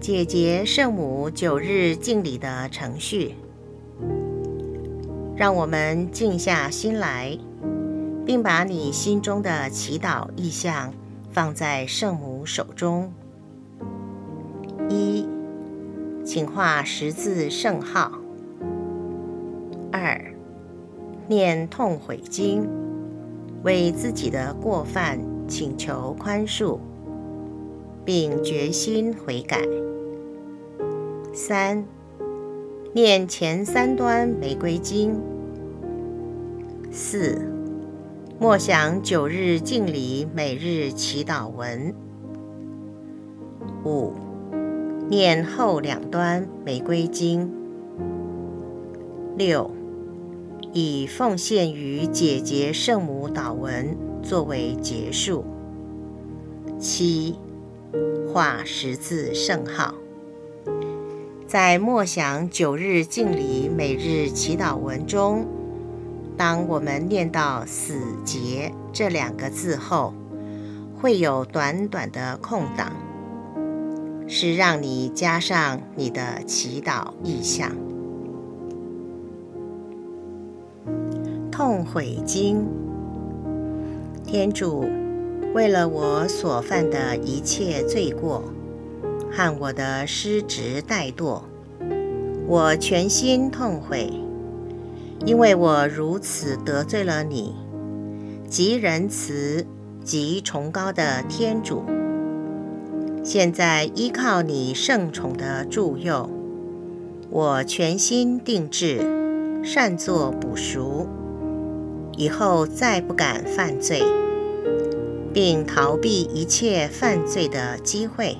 解结圣母九日敬礼的程序。让我们静下心来，并把你心中的祈祷意向放在圣母手中。一，请画十字圣号。二，念痛悔经，为自己的过犯请求宽恕，并决心悔改。三。念前三端玫瑰经。四，默想九日敬礼每日祈祷文。五，念后两端玫瑰经。六，以奉献于姐姐圣母祷文作为结束。七，画十字圣号。在默想九日敬礼每日祈祷文中，当我们念到“死结”这两个字后，会有短短的空档，是让你加上你的祈祷意向。痛悔经，天主，为了我所犯的一切罪过。和我的失职怠惰，我全心痛悔，因为我如此得罪了你，极仁慈、极崇高的天主。现在依靠你圣宠的助佑，我全心定志，善作补赎，以后再不敢犯罪，并逃避一切犯罪的机会。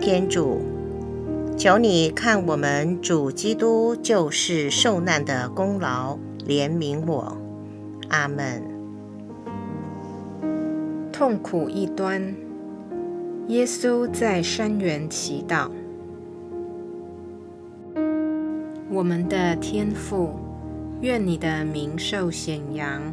天主，求你看我们主基督救世受难的功劳，怜悯我。阿门。痛苦一端，耶稣在山园祈祷。我们的天父，愿你的名受显扬，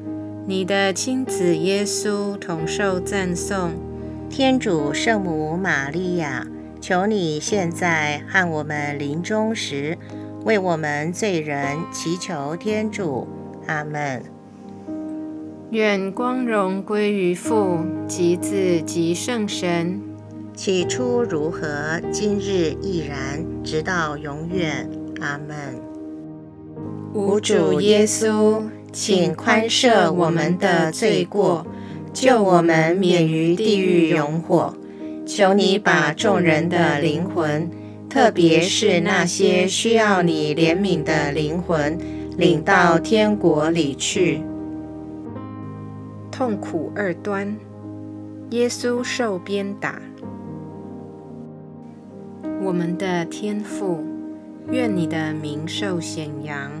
你的亲子耶稣同受赞颂。天主圣母玛利亚，求你现在和我们临终时，为我们罪人祈求天主。阿门。愿光荣归于父、及子、及圣神。起初如何，今日亦然，直到永远。阿门。无主耶稣，请宽赦我们的罪过，救我们免于地狱永火。求你把众人的灵魂，特别是那些需要你怜悯的灵魂，领到天国里去。痛苦二端，耶稣受鞭打。我们的天父，愿你的名受显扬，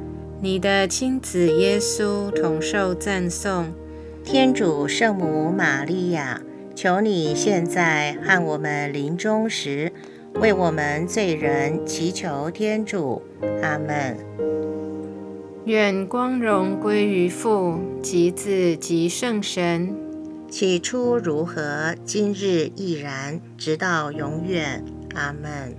你的亲子耶稣同受赞颂。天主圣母玛利亚，求你现在和我们临终时。为我们罪人祈求天主，阿门。愿光荣归于父及子及圣神。起初如何，今日亦然，直到永远，阿门。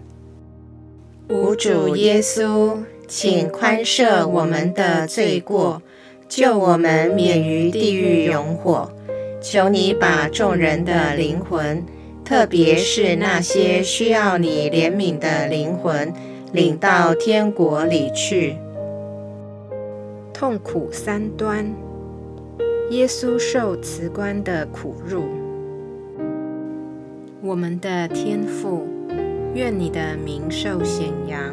无主耶稣，请宽赦我们的罪过，救我们免于地狱永火。求你把众人的灵魂。特别是那些需要你怜悯的灵魂，领到天国里去。痛苦三端，耶稣受慈观的苦辱。我们的天父，愿你的名受显扬，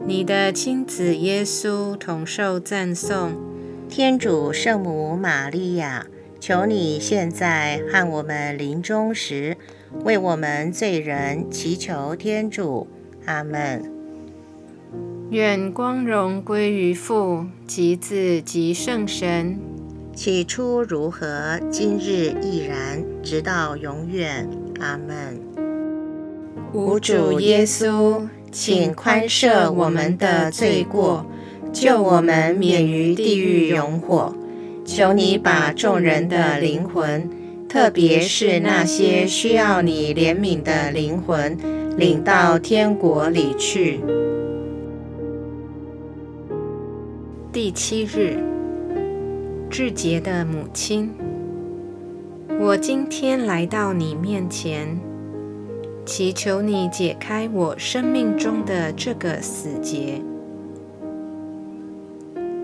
你的亲子耶稣同受赞颂。天主圣母玛利亚，求你现在和我们临终时，为我们罪人祈求天主，阿门。愿光荣归于父及子及圣神，起初如何，今日亦然，直到永远。阿门。无主耶稣，请宽赦我们的罪过，救我们免于地狱永火。求你把众人的灵魂，特别是那些需要你怜悯的灵魂，领到天国里去。第七日，志杰的母亲，我今天来到你面前，祈求你解开我生命中的这个死结，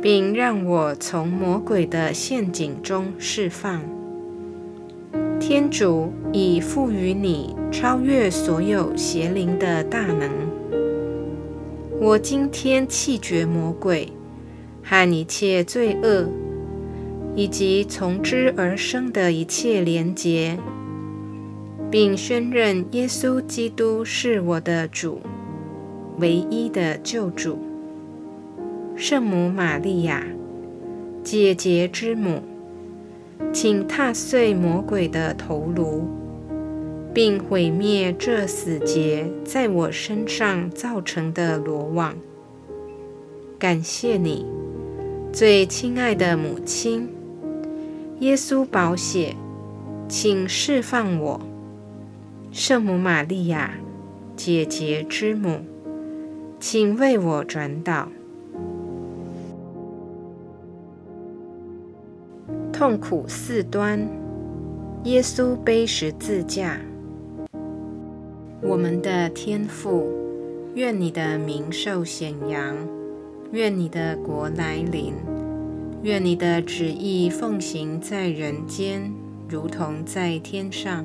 并让我从魔鬼的陷阱中释放。天主已赋予你超越所有邪灵的大能，我今天弃绝魔鬼。和一切罪恶，以及从之而生的一切连结，并宣认耶稣基督是我的主，唯一的救主。圣母玛利亚，姐姐之母，请踏碎魔鬼的头颅，并毁灭这死结在我身上造成的罗网。感谢你。最亲爱的母亲，耶稣宝血，请释放我。圣母玛利亚，姐姐之母，请为我转导。痛苦四端，耶稣背十字架。我们的天父，愿你的名受显扬。愿你的国来临，愿你的旨意奉行在人间，如同在天上。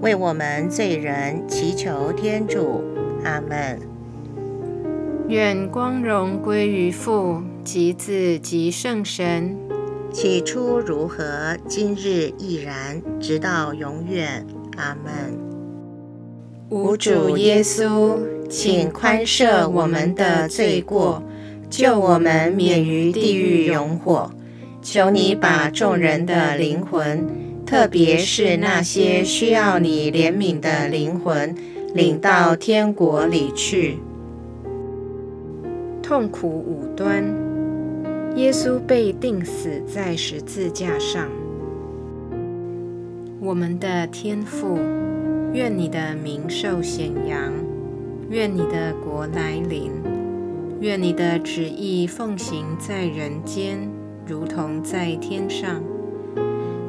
为我们罪人祈求天主，阿门。愿光荣归于父及子及圣神，起初如何，今日亦然，直到永远。阿门。无主耶稣，请宽赦我们的罪过，救我们免于地狱永火。求你把众人的灵魂，特别是那些需要你怜悯的灵魂，领到天国里去。痛苦五端，耶稣被钉死在十字架上。我们的天父，愿你的名受显扬，愿你的国来临，愿你的旨意奉行在人间，如同在天上。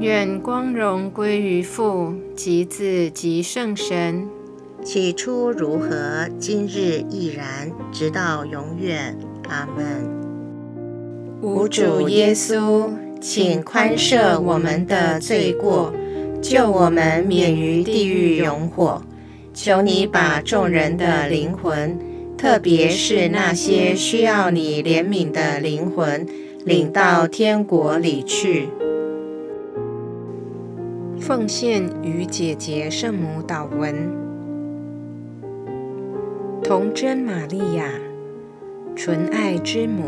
愿光荣归于父及子及圣神。起初如何，今日亦然，直到永远。阿门。无主耶稣，请宽赦我们的罪过，救我们免于地狱永火。求你把众人的灵魂，特别是那些需要你怜悯的灵魂，领到天国里去。奉献与姐姐圣母祷文，童真玛利亚，纯爱之母。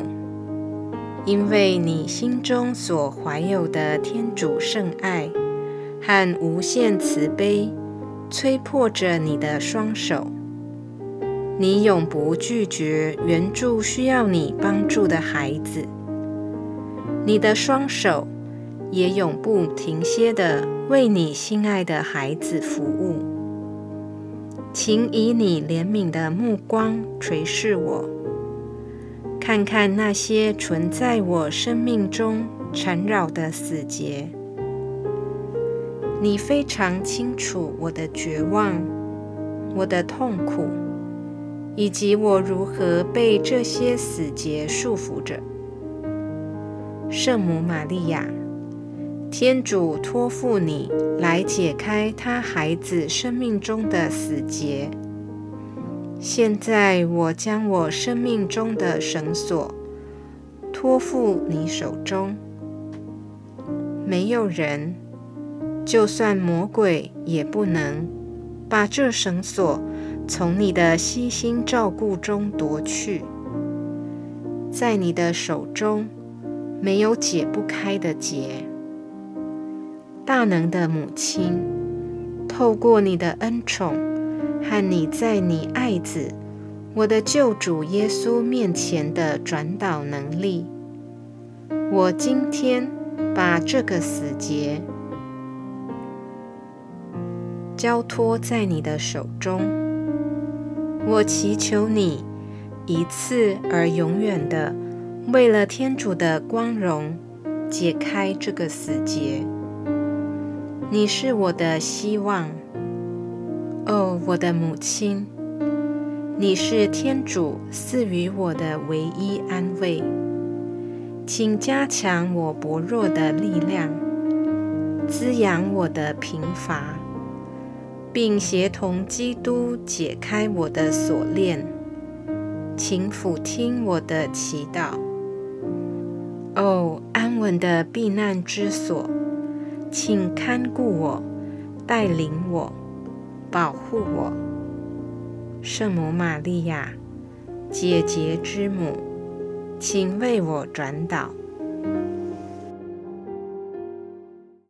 因为你心中所怀有的天主圣爱和无限慈悲，催迫着你的双手。你永不拒绝援助需要你帮助的孩子，你的双手也永不停歇的为你心爱的孩子服务。请以你怜悯的目光垂视我，看看那些存在我生命中缠绕的死结。你非常清楚我的绝望，我的痛苦。以及我如何被这些死结束缚着，圣母玛利亚，天主托付你来解开他孩子生命中的死结。现在，我将我生命中的绳索托付你手中。没有人，就算魔鬼，也不能把这绳索。从你的悉心照顾中夺去，在你的手中没有解不开的结。大能的母亲，透过你的恩宠和你在你爱子我的救主耶稣面前的转导能力，我今天把这个死结交托在你的手中。我祈求你一次而永远的，为了天主的光荣，解开这个死结。你是我的希望，哦，我的母亲，你是天主赐予我的唯一安慰。请加强我薄弱的力量，滋养我的贫乏。并协同基督解开我的锁链，请俯听我的祈祷。哦，安稳的避难之所，请看顾我，带领我，保护我。圣母玛利亚，姐姐之母，请为我转导。